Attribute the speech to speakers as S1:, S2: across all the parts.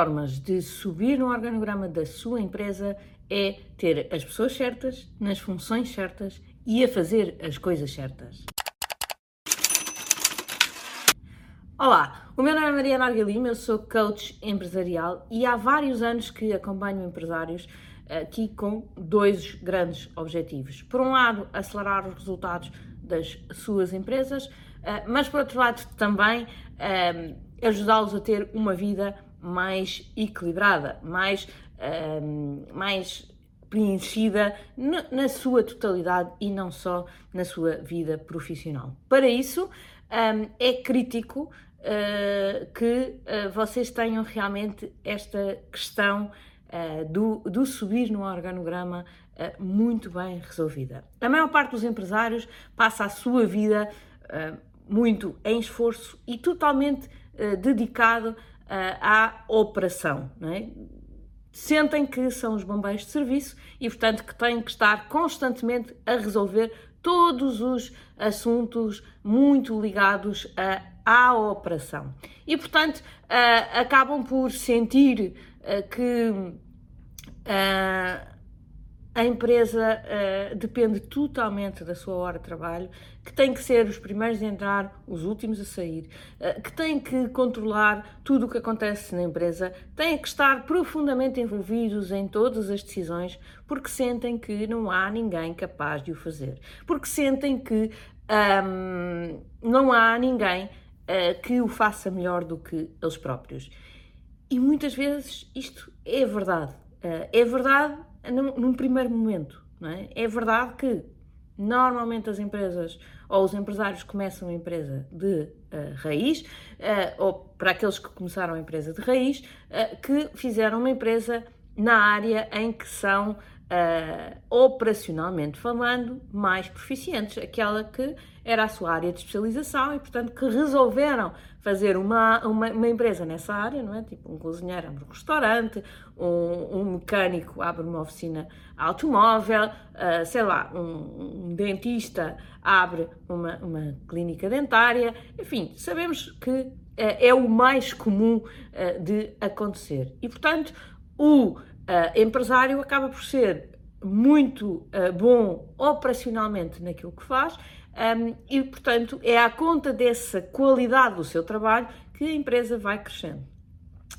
S1: formas de subir no organograma da sua empresa é ter as pessoas certas, nas funções certas e a fazer as coisas certas. Olá, o meu nome é Mariana Argalima, eu sou coach empresarial e há vários anos que acompanho empresários aqui com dois grandes objetivos. Por um lado, acelerar os resultados das suas empresas, eh, mas por outro lado também eh, ajudá-los a ter uma vida mais equilibrada, mais, mais preenchida na, sua totalidade e não só na sua vida profissional. Para isso, é crítico uh, que uh, vocês tenham realmente esta questão uh, do, do, subir no organograma muito bem resolvida. A maior parte dos empresários passa a sua vida muito em esforço e totalmente dedicado à operação. Não é? sentem que são os bombeiros de serviço e, portanto, que têm que estar constantemente a resolver todos os assuntos muito ligados a, à operação. E, portanto, uh, acabam por sentir uh, que uh, a empresa uh, depende totalmente da sua hora de trabalho, que tem que ser os primeiros a entrar, os últimos a sair, uh, que tem que controlar tudo o que acontece na empresa, têm que estar profundamente envolvidos em todas as decisões, porque sentem que não há ninguém capaz de o fazer, porque sentem que um, não há ninguém uh, que o faça melhor do que eles próprios. E muitas vezes isto é verdade. é verdade num, primeiro momento. É? é verdade que normalmente as empresas ou os empresários começam a empresa de uh, raiz, uh, ou para aqueles que começaram a empresa de raiz, uh, que fizeram uma empresa na área em que são operacionalmente falando, mais proficientes, aquela que era a sua área de especialização e, portanto, que resolveram fazer uma, uma, uma empresa nessa área, não é? Tipo, um cozinheiro abre um restaurante, um, um mecânico abre uma oficina automóvel, uh, sei lá, um, um, dentista abre uma, uma clínica dentária, enfim, sabemos que uh, é o mais comum uh, de acontecer. E, portanto, o empresário acaba por ser muito bom operacionalmente naquilo que faz um, e, portanto, é à conta dessa qualidade do seu trabalho que a empresa vai crescendo.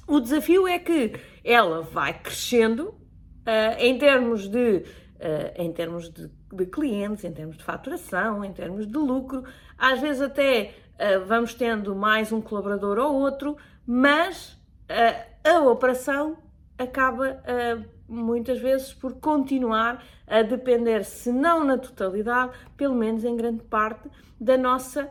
S1: O desafio é que ela vai crescendo uh, em termos de Uh, em termos de, de, clientes, em termos de faturação, em termos de lucro. Às vezes até uh, vamos tendo mais um colaborador ou outro, mas a operação acaba muitas vezes por continuar a depender, se não na totalidade, pelo menos em grande parte, da nossa,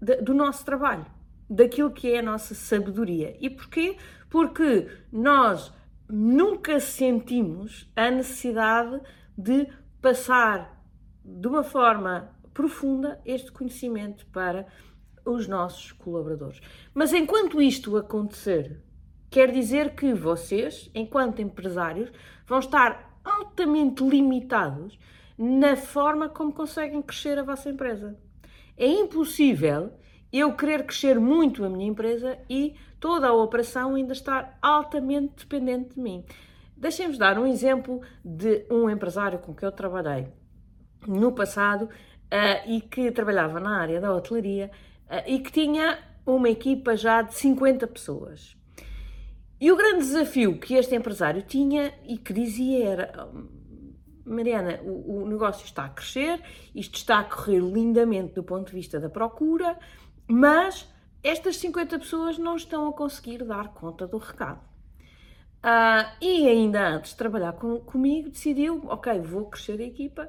S1: de, do nosso trabalho, daquilo que é a nossa sabedoria. E porquê? Porque nós nunca sentimos a necessidade de passar de uma forma profunda este conhecimento para os nossos colaboradores. Mas enquanto isto acontecer, Quer dizer que vocês, enquanto empresários, vão estar altamente limitados na forma como conseguem crescer a vossa empresa. É impossível eu querer crescer muito a minha empresa e toda a operação ainda estar altamente dependente de mim. Deixem-vos dar um exemplo de um empresário com que eu trabalhei no passado uh, e que trabalhava na área da hotelaria uh, e que tinha uma equipa já de 50 pessoas. E o grande desafio que este empresário tinha e que dizia era: Mariana, o, o, negócio está a crescer, isto está a correr lindamente do ponto de vista da procura, mas estas 50 pessoas não estão a conseguir dar conta do recado. Uh, e ainda antes de trabalhar com, comigo, decidiu: ok, vou crescer a equipa.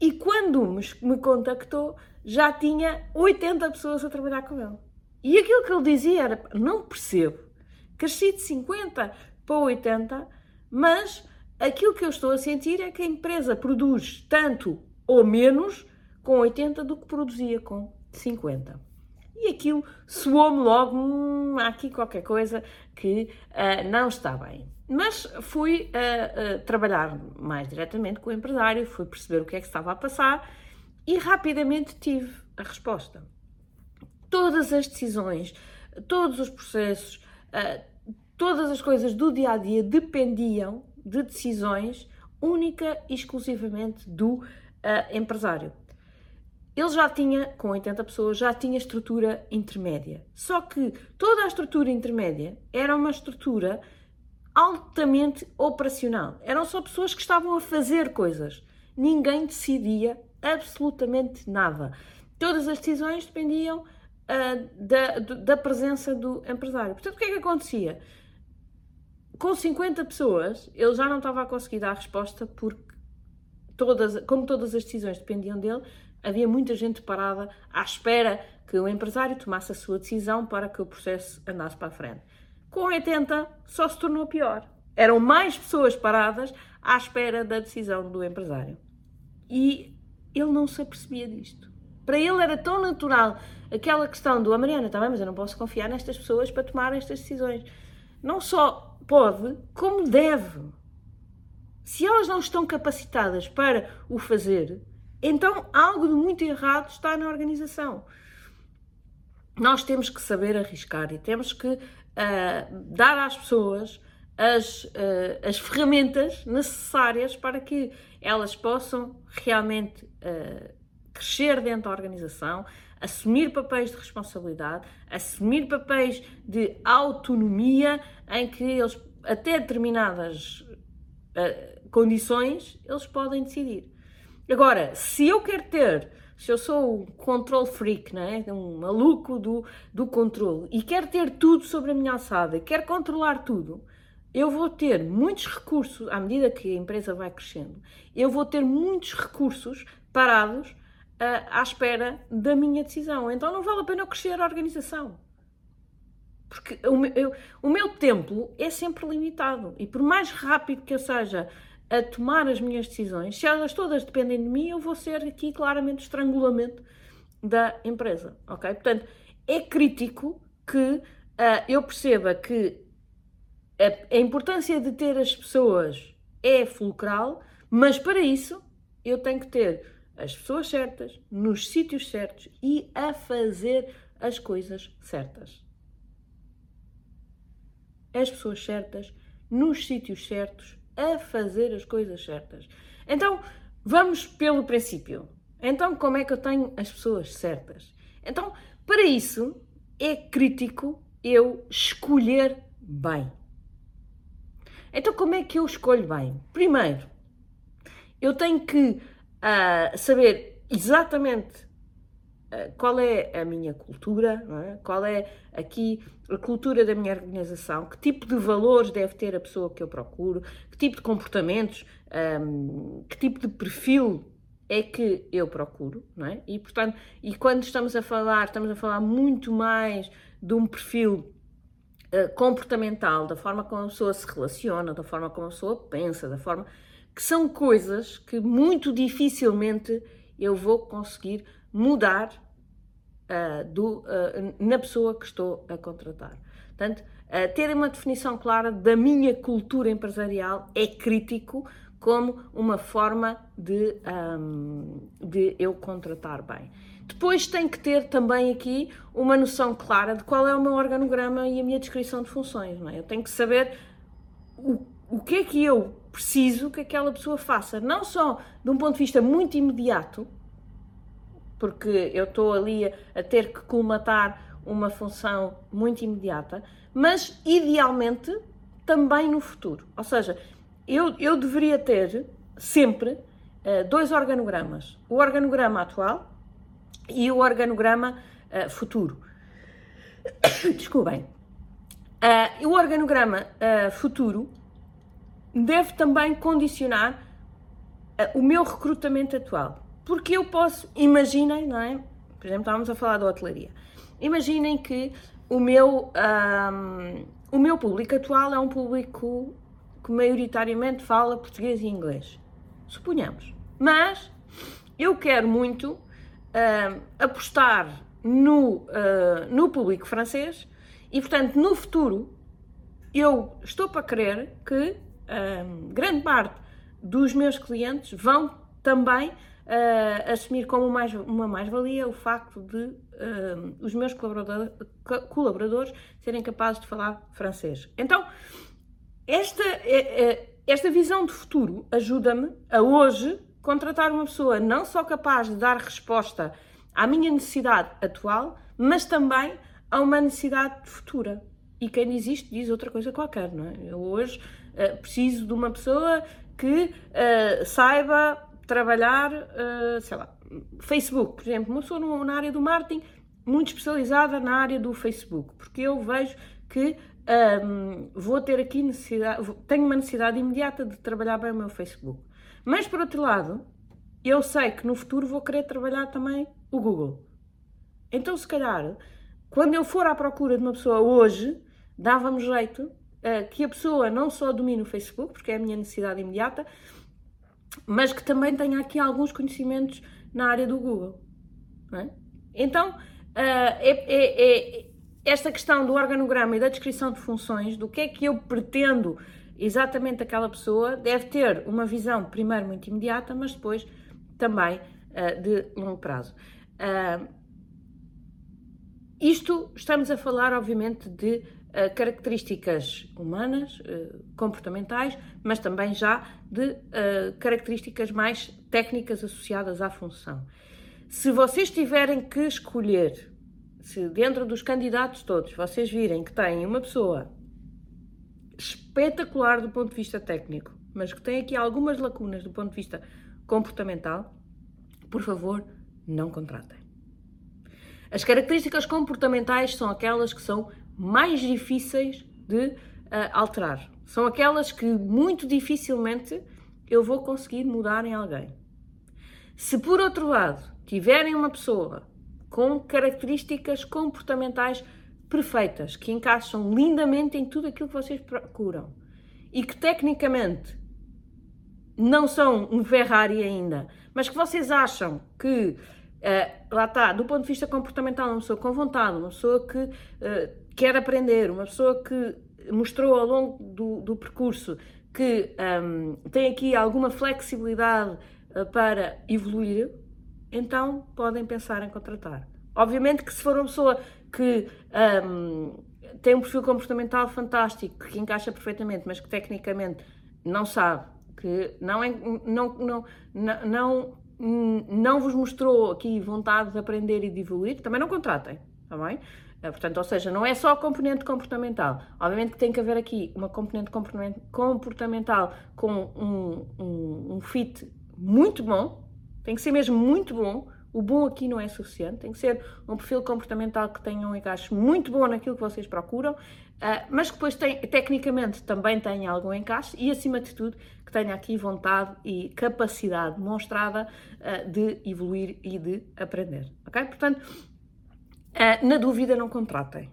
S1: E quando me, me contactou, já tinha 80 pessoas a trabalhar com ele. E aquilo que ele dizia era: não percebo cresci de 50 para 80, mas aquilo que eu estou a sentir é que a empresa produz tanto ou menos com 80 do que produzia com 50. E aquilo soou-me logo, hum, há aqui qualquer coisa que uh, não está bem. Mas fui uh, uh, trabalhar mais diretamente com o empresário, fui perceber o que é que estava a passar e rapidamente tive a resposta. Todas as decisões, todos os processos, todas as coisas do dia a dia dependiam de decisões única e exclusivamente do uh, empresário. Ele já tinha, com 80 pessoas, já tinha estrutura intermédia. Só que toda a estrutura intermédia era uma estrutura altamente operacional. Eram só pessoas que estavam a fazer coisas. Ninguém decidia absolutamente nada. Todas as decisões dependiam uh, da, da presença do empresário. Portanto, o que é que acontecia? Com 50 pessoas, ele já não estava a conseguir dar resposta porque todas, como todas as decisões dependiam dele, havia muita gente parada à espera que o empresário tomasse a sua decisão para que o processo andasse para a frente. Com 80, só se tornou pior. Eram mais pessoas paradas à espera da decisão do empresário. E ele não se apercebia disto. Para ele era tão natural aquela questão do, ah, Mariana, está bem, mas eu não posso confiar nestas pessoas para tomar estas decisões. Não só pode, como deve. Se elas não estão capacitadas para o fazer, então algo de muito errado está na organização. Nós temos que saber arriscar e temos que uh, dar às pessoas as, uh, as ferramentas necessárias para que elas possam realmente uh, crescer dentro da organização, assumir papéis de responsabilidade, assumir papéis de autonomia em que eles, até determinadas uh, condições, eles podem decidir. Agora, se eu quero ter, se eu sou um control freak, não é? um maluco do, do controle, e quero ter tudo sobre a minha alçada, quero controlar tudo, eu vou ter muitos recursos, à medida que a empresa vai crescendo, eu vou ter muitos recursos parados uh, à espera da minha decisão. Então não vale a pena eu crescer a organização. Porque o meu, eu, o meu tempo é sempre limitado. E por mais rápido que eu seja a tomar as minhas decisões, se elas todas dependem de mim, eu vou ser aqui claramente estrangulamento da empresa. Ok? Portanto, é crítico que uh, eu perceba que a, a importância de ter as pessoas é fulcral, mas para isso eu tenho que ter as pessoas certas, nos sítios certos e a fazer as coisas certas. As pessoas certas, nos sítios certos, a fazer as coisas certas. Então, vamos pelo princípio. Então, como é que eu tenho as pessoas certas? Então, para isso, é crítico eu escolher bem. Então, como é que eu escolho bem? Primeiro, eu tenho que uh, saber exatamente uh, qual é a minha cultura, é? qual é aqui a cultura da minha organização, que tipo de valores deve ter a pessoa que eu procuro, que tipo de comportamentos, um, que tipo de perfil é que eu procuro, não é? E portanto, e quando estamos a falar, estamos a falar muito mais de um perfil eh, comportamental, da forma como a pessoa se relaciona, da forma como a pessoa pensa, da forma que são coisas que muito dificilmente eu vou conseguir mudar uh, do, uh, na pessoa que estou a contratar. Portanto, uh, ter uma definição clara da minha cultura empresarial é crítico como uma forma de, um, de eu contratar bem. Depois tem que ter também aqui uma noção clara de qual é o meu organograma e a minha descrição de funções. Não é? Eu tenho que saber o, o que é que eu preciso que aquela pessoa faça, não só de um ponto de vista muito imediato, porque eu estou ali a, ter que colmatar uma função muito imediata, mas idealmente também no futuro. Ou seja, eu, eu deveria ter sempre uh, dois organogramas: o organograma atual e o organograma uh, futuro. Desculpem. Uh, o organograma futuro deve também condicionar uh, o meu recrutamento atual. Porque eu posso, imaginem, não é? Por exemplo, estávamos a falar da hotelaria. Imaginem que o meu, um, o meu público atual é um público que maioritariamente fala português e inglês. Suponhamos. Mas eu quero muito apostar no, uh, no público francês e, portanto, no futuro, eu estou para crer que uh, grande parte dos meus clientes vão também uh, assumir como mais, uma mais-valia o facto de os meus colaboradores, colaboradores serem capazes de falar francês. Então, esta, é, é, esta visão de futuro ajuda-me a hoje contratar uma pessoa não só capaz de dar resposta à minha necessidade atual, mas também a uma necessidade futura. E quem diz isto diz outra coisa qualquer, não é? Eu hoje uh, preciso de uma pessoa que uh, saiba trabalhar, uh, sei lá, Facebook, por exemplo, uma pessoa na área do marketing muito especializada na área do Facebook, porque eu vejo que um, vou ter aqui necessidade, tenho uma necessidade imediata de trabalhar bem o meu Facebook. Mas por outro lado, eu sei que no futuro vou querer trabalhar também o Google. Então, se calhar, quando eu for à procura de uma pessoa hoje, dava-me jeito uh, que a pessoa não só domine o Facebook, porque é a minha necessidade imediata, mas que também tenha aqui alguns conhecimentos na área do Google. É? Então, uh, é, é, esta questão do organograma e da descrição de funções, do que é que eu pretendo exatamente aquela pessoa, deve ter uma visão, primeiro, muito imediata, mas depois também uh, de longo prazo. Uh, isto estamos a falar, obviamente, de uh, características humanas, uh, comportamentais, mas também já de uh, características mais técnicas associadas à função. Se vocês tiverem que escolher, se dentro dos candidatos todos vocês virem que têm uma pessoa espetacular do ponto de vista técnico, mas que tem aqui algumas lacunas do ponto de vista comportamental, por favor, não contratem. As características comportamentais são aquelas que são mais difíceis de uh, alterar. São aquelas que muito dificilmente eu vou conseguir mudar em alguém. Se por outro lado tiverem uma pessoa com características comportamentais perfeitas, que encaixam lindamente em tudo aquilo que vocês procuram e que tecnicamente não são um Ferrari ainda, mas que vocês acham que uh, lá está, do ponto de vista comportamental, uma pessoa com vontade, uma pessoa que uh, quer aprender, uma pessoa que mostrou ao longo do, do percurso que um, tem aqui alguma flexibilidade uh, para evoluir, então podem pensar em contratar. Obviamente que se for uma pessoa que um, tem um perfil comportamental fantástico, que encaixa perfeitamente, mas que tecnicamente não sabe, que não, é, não, não, não, não, não vos mostrou aqui vontade de aprender e de evoluir, também não contratem, está bem? Eh, portanto, ou seja, não é só a componente comportamental. Obviamente que tem que haver aqui uma componente comportamental com um, um, um fit muito bom, tem que ser mesmo muito bom. O bom aqui não é suficiente, tem que ser um perfil comportamental que tenha um encaixe muito bom naquilo que vocês procuram, uh, mas depois tem, tecnicamente também tenha algum encaixe e, acima de tudo, que tenha aqui vontade e capacidade demonstrada uh, de evoluir e de aprender. Ok? Portanto, Uh, na dúvida, não contratem.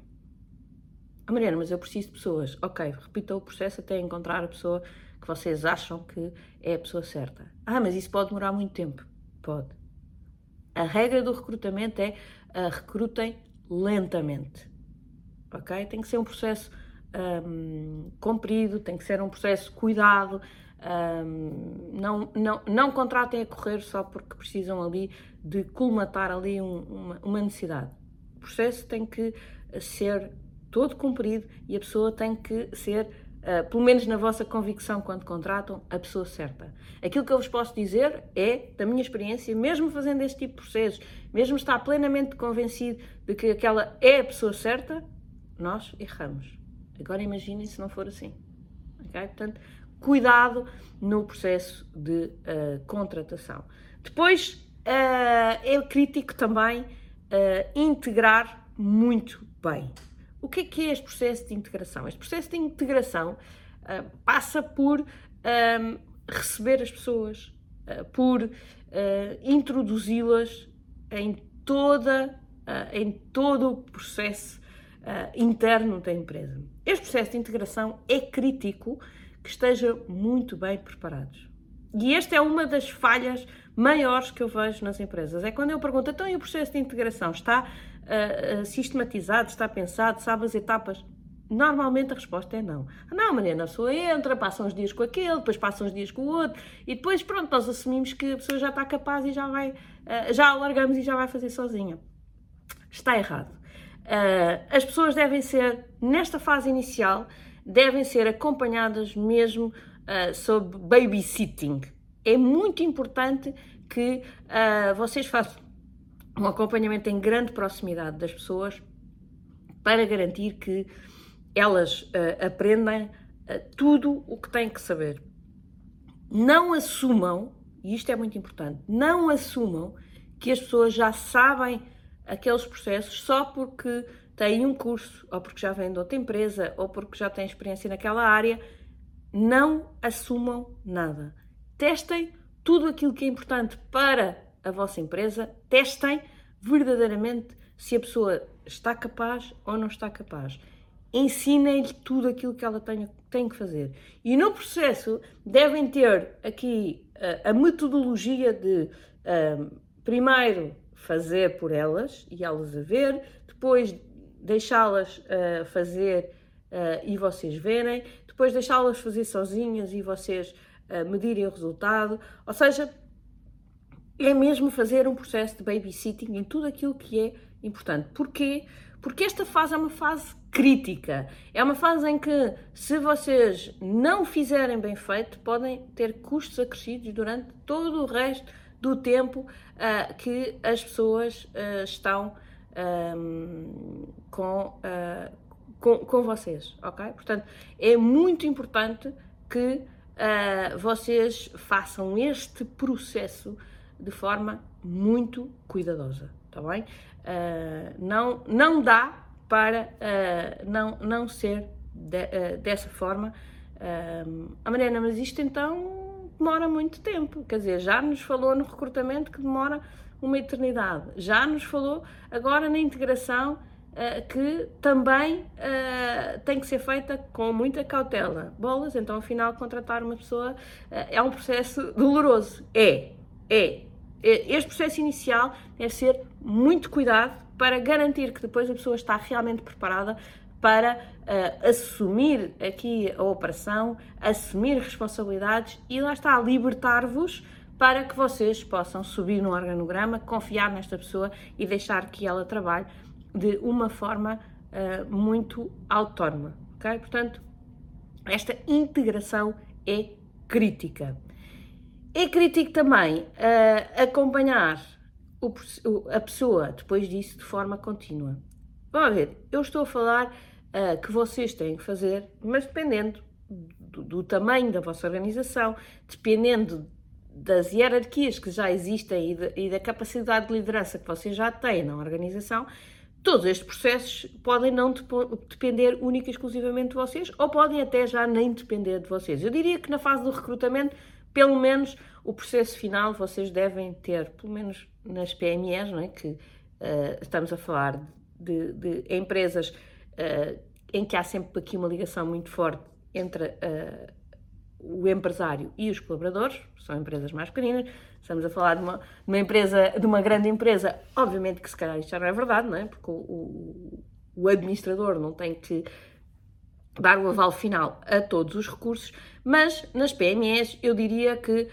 S1: Ah, Mariana, mas eu preciso de pessoas. Ok, repita o processo até encontrar a pessoa que vocês acham que é a pessoa certa. Ah, mas isso pode demorar muito tempo. Pode. A regra do recrutamento é recrutem lentamente. Ok? Tem que ser um processo um, comprido, tem que ser um processo cuidado. Um, não, não, não contratem a correr só porque precisam ali de colmatar ali um, uma, uma necessidade. O processo tem que ser todo cumprido e a pessoa tem que ser, uh, pelo menos na vossa convicção quando contratam, a pessoa certa. Aquilo que eu vos posso dizer é, da minha experiência, mesmo fazendo este tipo de processos, mesmo estar plenamente convencido de que aquela é a pessoa certa, nós erramos. Agora imaginem se não for assim. Okay? Portanto, cuidado no processo de uh, contratação. Depois, uh, é crítico também uh, integrar muito bem. O que é que é este processo de integração? Este processo de integração uh, passa por ehm, receber as pessoas, por introduzi-las em toda em todo o processo interno da empresa. Este processo de integração é crítico que estejam muito bem preparados. E esta é uma das falhas maiores que eu vejo nas empresas. É quando eu pergunto, então e o processo de integração está uh, uh, sistematizado, está pensado, sabe as etapas? Normalmente a resposta é não. Não, Mariana, a pessoa entra, passa uns dias com aquele, depois passa uns dias com o outro, e depois, pronto, nós assumimos que a pessoa já está capaz e já vai, uh, já alargamos e já vai fazer sozinha. Está errado. Uh, as pessoas devem ser, nesta fase inicial, devem ser acompanhadas mesmo uh, sob babysitting. É muito importante que uh, vocês façam um acompanhamento em grande proximidade das pessoas para garantir que elas uh, aprendem uh, tudo o que têm que saber. Não assumam, e isto é muito importante, não assumam que as pessoas já sabem aqueles processos só porque têm um curso, ou porque já vêm de outra empresa, ou porque já têm experiência naquela área. Não assumam nada. Testem tudo aquilo que é importante para a vossa empresa, testem verdadeiramente se a pessoa está capaz ou não está capaz. Ensinem-lhe tudo aquilo que ela tem, tem que fazer. E no processo devem ter aqui uh, a metodologia de uh, primeiro fazer por elas e elas a ver, depois deixá-las uh, fazer e vocês verem, depois deixá-las fazer sozinhas e vocês medirem o resultado. Ou seja, é mesmo fazer um processo de babysitting em tudo aquilo que é importante. Porquê? Porque esta fase é uma fase crítica. É uma fase em que, se vocês não fizerem bem feito, podem ter custos acrescidos durante todo o resto do tempo uh, que as pessoas uh, estão um, com, uh, com, com, vocês, ok? Portanto, é muito importante que vocês façam este processo de forma muito cuidadosa, está bem? Uh, não, não dá para uh, não, não ser de, uh, dessa forma. a Mariana, mas isto então demora muito tempo. Quer dizer, já nos falou no recrutamento que demora uma eternidade. Já nos falou agora na integração que também tem que ser feita com muita cautela. Bolas, então afinal contratar uma pessoa é um processo doloroso. É, é, este processo inicial deve ser muito cuidado para garantir que depois a pessoa está realmente preparada para uh, assumir aqui a operação, assumir responsabilidades e lá está, libertar-vos para que vocês possam subir no organograma, confiar nesta pessoa e deixar que ela trabalhe de uma forma uh, muito autónoma. ok? Portanto, esta integração é crítica. É crítico também uh, acompanhar o, a pessoa depois disso de forma contínua. Vamos ver, eu estou a falar uh, que vocês têm que fazer, mas dependendo do, do, tamanho da vossa organização, dependendo das hierarquias que já existem e, de, e da capacidade de liderança que vocês já têm na organização, todos estes processos podem não depender única e exclusivamente de vocês, ou podem até já nem depender de vocês. Eu diria que na fase do recrutamento pelo menos o processo final vocês devem ter, pelo menos nas PMEs, não é? que uh, estamos a falar de, de empresas uh, em que há sempre aqui uma ligação muito forte entre uh, o empresário e os colaboradores, são empresas mais pequenas, estamos a falar de uma, de uma, empresa, de uma grande empresa, obviamente que se calhar isto já não é verdade, não é? Porque o, o, o administrador não tem que dar o aval final a todos os recursos, mas nas PMEs eu diria que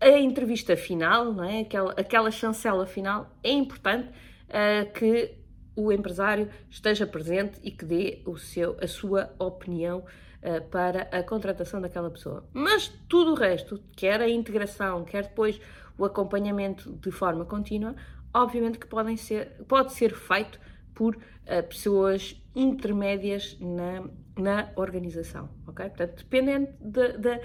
S1: a entrevista final, não é? aquela, aquela chancela final, é importante uh, que o empresário esteja presente e que dê o seu, a sua opinião uh, para a contratação daquela pessoa. Mas tudo o resto, quer a integração, quer depois o acompanhamento de forma contínua, obviamente que podem ser, pode ser feito por uh, pessoas intermédias na, na organização, ok? Portanto, dependendo de, de,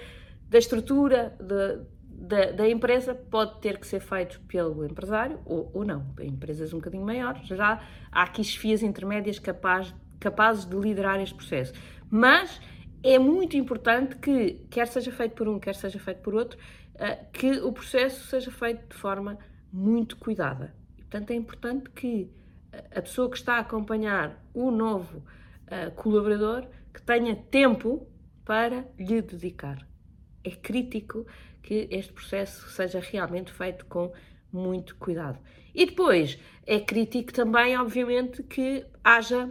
S1: da estrutura de, da, da, empresa, pode ter que ser feito pelo empresário ou, ou não. Em empresas um bocadinho maiores, já há aqui chefias intermédias capaz, capazes de liderar este processo. Mas é muito importante que, quer seja feito por um, quer seja feito por outro, uh, que o processo seja feito de forma muito cuidada. Portanto, é importante que a pessoa que está a acompanhar o novo uh, colaborador que tenha tempo para lhe dedicar. É crítico que este processo seja realmente feito com muito cuidado. E depois, é crítico também, obviamente, que haja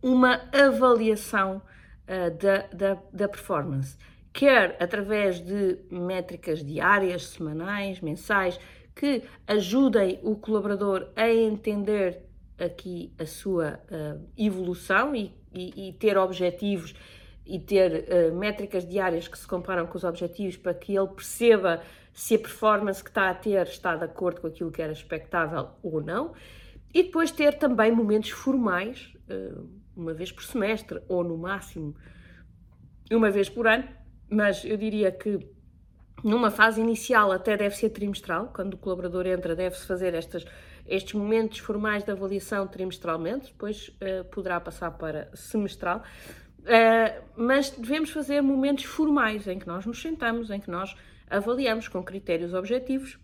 S1: uma avaliação uh, da, da, da performance, quer através de métricas diárias, semanais, mensais, que ajudem o colaborador a entender aqui a sua uh, evolução e, e, e, ter objetivos e ter uh, métricas diárias que se comparam com os objetivos para que ele perceba se a performance que está a ter está de acordo com aquilo que era expectável ou não. E depois ter também momentos formais, uh, uma vez por semestre ou no máximo uma vez por ano, mas eu diria que numa fase inicial até deve ser trimestral, quando o colaborador entra deve-se fazer estas, estes momentos formais de avaliação trimestralmente, depois uh, poderá passar para semestral, uh, mas devemos fazer momentos formais em que nós nos sentamos, em que nós avaliamos com critérios objetivos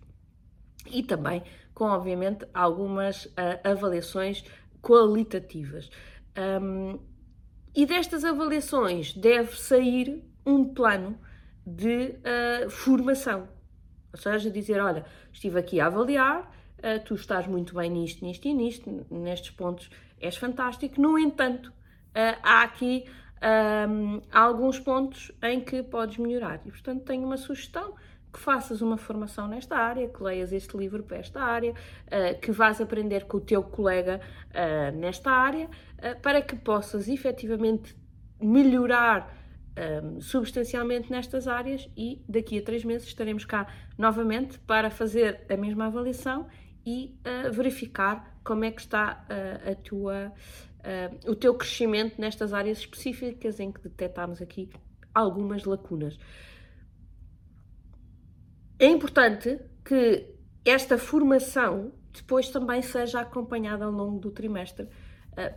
S1: e também com, obviamente, algumas uh, avaliações qualitativas. Um, e destas avaliações deve sair um plano de uh, formação. Ou seja, dizer: olha, estive aqui a avaliar, tu estás muito bem nisto, nisto e nisto, nestes pontos és fantástico. No entanto, há aqui um, alguns pontos em que podes melhorar. E, portanto, tenho uma sugestão que faças uma formação nesta área, que leias este livro para esta área, que vás aprender com o teu colega nesta área, para que possas efetivamente melhorar substancialmente nestas áreas e daqui a três meses estaremos cá novamente para fazer a mesma avaliação e verificar como é que está a tua, uh, o teu crescimento nestas áreas específicas em que detectamos aqui algumas lacunas. É importante que esta formação depois também seja acompanhada ao longo do trimestre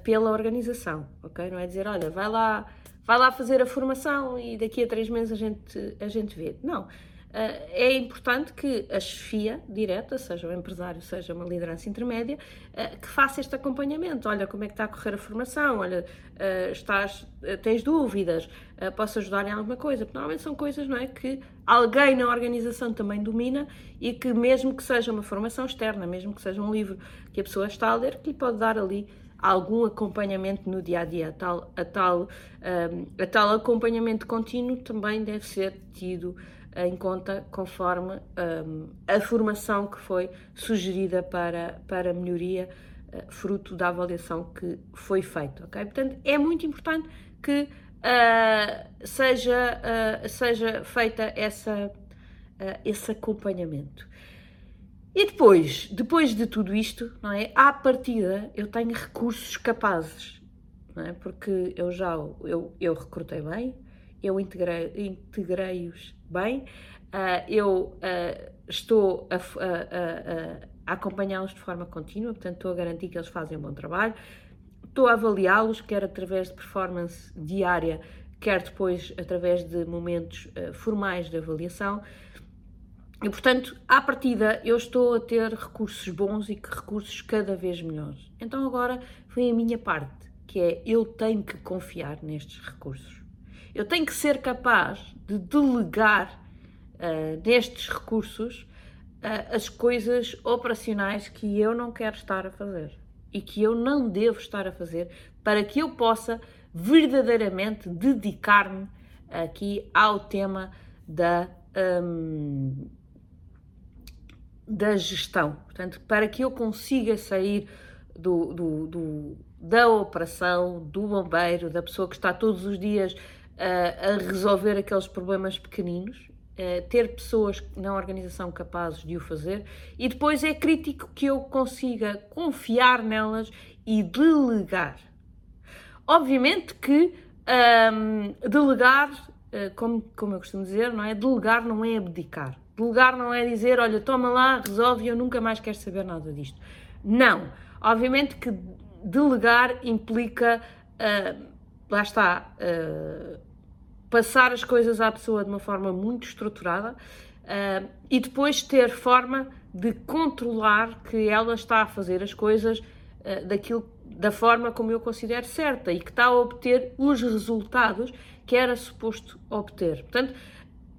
S1: pela organização, ok? Não é dizer, olha, vai lá vai lá fazer a formação e daqui a três meses a gente, a gente vê. Não. Uh, é importante que a chefia direta, seja o empresário, seja uma liderança intermédia, uh, que faça este acompanhamento. Olha como é que está a correr a formação, olha, uh, estás, tens dúvidas, posso ajudar em alguma coisa. Porque normalmente são coisas não é, que alguém na organização também domina e que mesmo que seja uma formação externa, mesmo que seja um livro que a pessoa está a ler, que lhe pode dar ali algum acompanhamento no dia a dia. A tal, a tal, um, a tal acompanhamento contínuo também deve ser tido em conta conforme um, a formação que foi sugerida para, para melhoria, uh, fruto da avaliação que foi feita. Okay? Portanto, é muito importante que uh, seja, uh, seja feita essa, esse acompanhamento. E depois, depois de tudo isto, não é? À partida, eu tenho recursos capazes, não é? Porque eu já eu, eu recrutei bem, eu integrei-os integrei bem, uh, eu uh, estou a, a, a acompanhá-los de forma contínua, portanto, estou a garantir que eles fazem um bom trabalho, estou a avaliá-los, quer através de performance diária, quer depois através de momentos uh, formais de avaliação. E, portanto, à partida, eu estou a ter recursos bons e recursos cada vez melhores. Então, agora vem a minha parte, que é eu tenho que confiar nestes recursos. Eu tenho que ser capaz de delegar uh, nestes recursos uh, as coisas operacionais que eu não quero estar a fazer e que eu não devo estar a fazer para que eu possa verdadeiramente dedicar-me aqui ao tema da. Um, da gestão. Portanto, para que eu consiga sair do, do, do, da operação, do bombeiro, da pessoa que está todos os dias uh, a resolver aqueles problemas pequeninos, uh, ter pessoas na organização capazes de o fazer e depois é crítico que eu consiga confiar nelas e delegar. Obviamente que um, delegar, uh, como, como eu costumo dizer, não é? Delegar não é abdicar. Delegar não é dizer, olha, toma lá, resolve eu nunca mais quero saber nada disto. Não. Obviamente que delegar implica, uh, lá está, uh, passar as coisas à pessoa de uma forma muito estruturada uh, e depois ter forma de controlar que ela está a fazer as coisas daquilo, da forma como eu considero certa e que está a obter os resultados que era suposto obter. Portanto,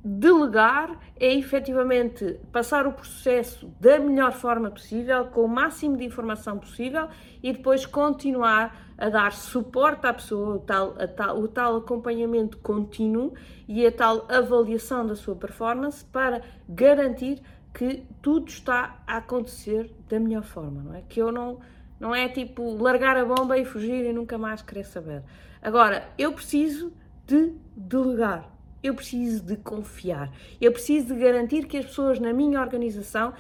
S1: Delegar é efetivamente passar o processo da melhor forma possível, com o máximo de informação possível e depois continuar a dar suporte à pessoa, o tal, tal, o tal acompanhamento contínuo e a tal avaliação da sua performance para garantir que tudo está a acontecer da melhor forma, não é? Que eu não, não é tipo largar a bomba e fugir e nunca mais querer saber. Agora, eu preciso de delegar, eu preciso de confiar, eu preciso de garantir que as pessoas na minha organização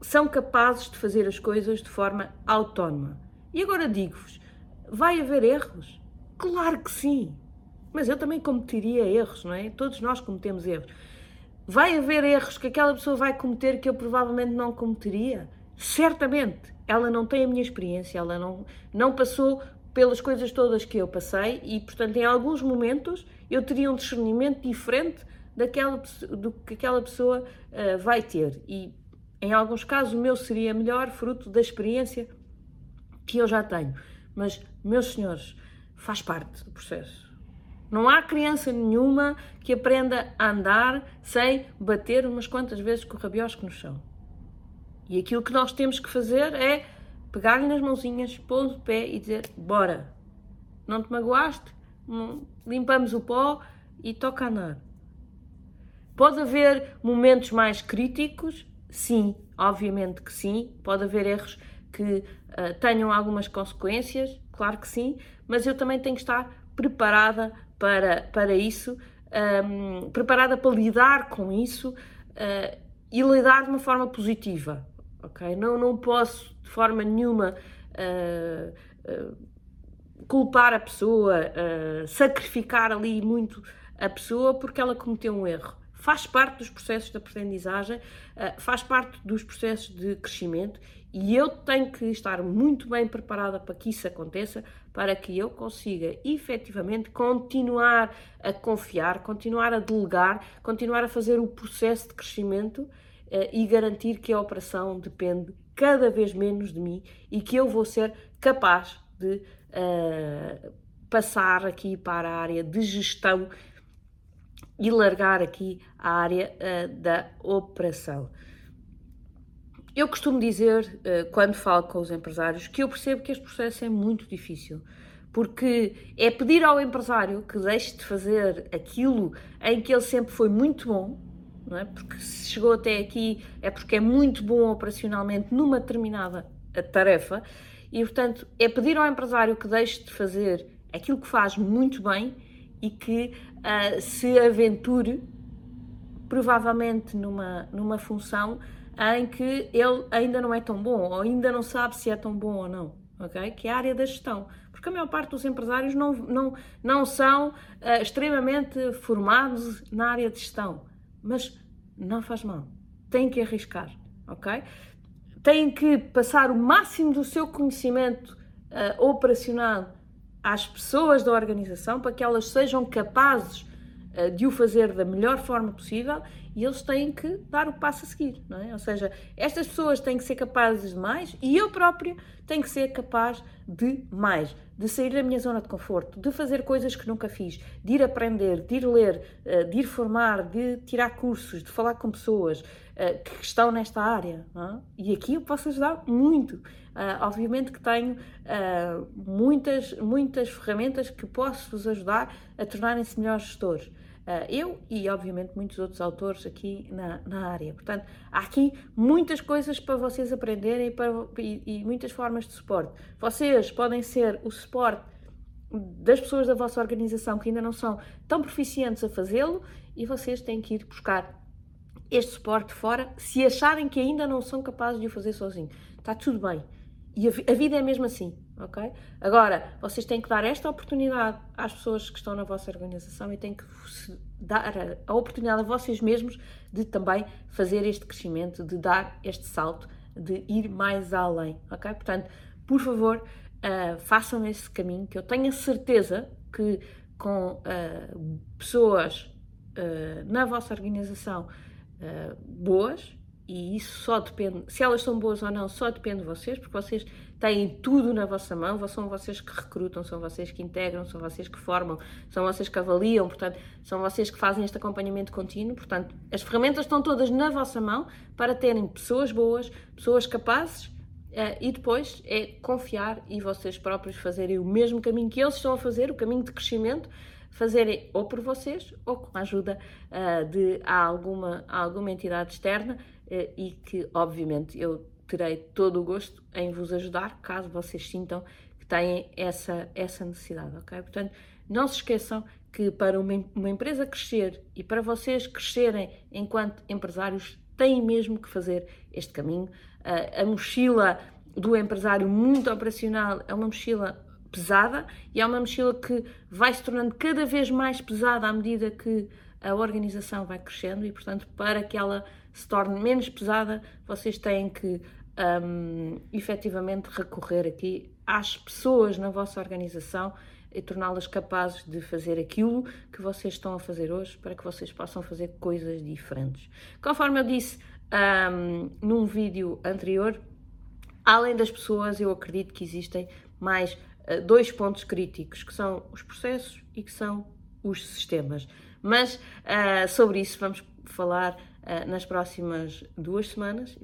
S1: são capazes de fazer as coisas de forma autónoma. E agora digo-vos: vai haver erros? Claro que sim. Mas eu também cometeria erros, não é? Todos nós cometemos erros. Vai haver erros que aquela pessoa vai cometer que eu provavelmente não cometeria? Certamente. Ela não tem a minha experiência, ela não, não passou pelas coisas todas que eu passei e, portanto, em alguns momentos eu teria um discernimento diferente daquela, do que aquela pessoa uh, vai ter. E em alguns casos, o meu seria melhor, fruto da experiência que eu já tenho. Mas, meus senhores, faz parte do processo. Não há criança nenhuma que aprenda a andar sem bater umas quantas vezes com o rabiosco no chão. E aquilo que nós temos que fazer é pegar-lhe nas mãozinhas, pôr de pé e dizer: Bora, não te magoaste? Hum, limpamos o pó e toca andar. Pode haver momentos mais críticos, Sim, obviamente que sim. Pode haver erros que uh, tenham algumas consequências, claro que sim, mas eu também tenho que estar preparada para, para isso, um, preparada para lidar com isso uh, e lidar de uma forma positiva. Ok? Não, não posso de forma nenhuma uh, culpar a pessoa, sacrificar ali muito a pessoa porque ela cometeu um erro faz parte dos processos de aprendizagem, faz parte dos processos de crescimento e eu tenho que estar muito bem preparada para que isso aconteça, para que eu consiga efetivamente continuar a confiar, continuar a delegar, continuar a fazer o processo de crescimento e garantir que a operação depende cada vez menos de mim e que eu vou ser capaz de uh, passar aqui para a área de gestão e largar aqui a área uh, da operação. Eu costumo dizer, uh, quando falo com os empresários, que eu percebo que este processo é muito difícil, porque é pedir ao empresário que deixe de fazer aquilo em que ele sempre foi muito bom, não é? porque se chegou até aqui é porque é muito bom operacionalmente numa determinada eh, tarefa, e portanto é pedir ao empresário que deixe de fazer aquilo que faz muito bem e que uh, se aventure provavelmente numa, numa função em que ele ainda não é tão bom ou ainda não sabe se é tão bom ou não, ok? Que é a área da gestão. Porque a maior parte dos empresários não, não, não são uh, extremamente formados na área de gestão, mas não faz mal, têm que arriscar, ok? Têm que passar o máximo do seu conhecimento uh, operacional às pessoas da organização para que elas sejam capazes uh, de o fazer da melhor forma possível e eles têm que dar o passo a seguir, não é? Ou seja, estas pessoas têm que ser capazes de mais e eu própria tenho que ser capaz de mais, de sair da minha zona de conforto, de fazer coisas que nunca fiz, de ir aprender, de ir ler, uh, de ir formar, de tirar cursos, de falar com pessoas uh, que estão nesta área. É? E aqui eu posso ajudar muito. Uh, obviamente que tenho muitas, muitas ferramentas que posso vos ajudar a tornarem-se melhores gestores. Uh, eu e, obviamente, muitos outros autores aqui na, na área. Portanto, há aqui muitas coisas para vocês aprenderem para, e, e muitas formas de suporte. Vocês podem ser o suporte das pessoas da vossa organização que ainda não são tão proficientes a fazê-lo e vocês têm que ir buscar este suporte fora se acharem que ainda não são capazes de o fazer sozinho. Está tudo bem. E a, vida é mesmo assim, ok? Agora, vocês têm que dar esta oportunidade às pessoas que estão na vossa organização e têm que dar a, oportunidade a vocês mesmos de também fazer este crescimento, de dar este salto, de ir mais além, ok? Portanto, por favor, uh, façam esse caminho, que eu tenho a certeza que com uh, pessoas uh, na vossa organização boas, e isso só depende, se elas são boas ou não, só depende de vocês, porque vocês têm tudo na vossa mão, são vocês que recrutam, são vocês que integram, são vocês que formam, são vocês que avaliam, portanto, são vocês que fazem este acompanhamento contínuo, portanto, as ferramentas estão todas na vossa mão para terem pessoas boas, pessoas capazes e depois é confiar e vocês próprios fazerem o mesmo caminho que eles estão a fazer, o caminho de crescimento, fazerem ou por vocês ou com a ajuda uh, de alguma, alguma entidade externa uh, e que, obviamente, eu terei todo o gosto em vos ajudar caso vocês sintam que têm essa, essa necessidade, ok? Portanto, não se esqueçam que para uma, uma empresa crescer e para vocês crescerem enquanto empresários, têm mesmo que fazer este caminho. Uh, a mochila do empresário muito operacional é uma mochila pesada e é uma mochila que vai se tornando cada vez mais pesada à medida que a organização vai crescendo e, portanto, para que ela se torne menos pesada, vocês têm que um, efetivamente recorrer aqui às pessoas na vossa organização e torná-las capazes de fazer aquilo que vocês estão a fazer hoje para que vocês possam fazer coisas diferentes. Conforme eu disse um, num vídeo anterior, além das pessoas, eu acredito que existem mais uh, dois pontos críticos, que são os processos e que são os sistemas. Mas uh, sobre isso vamos falar uh, nas próximas duas semanas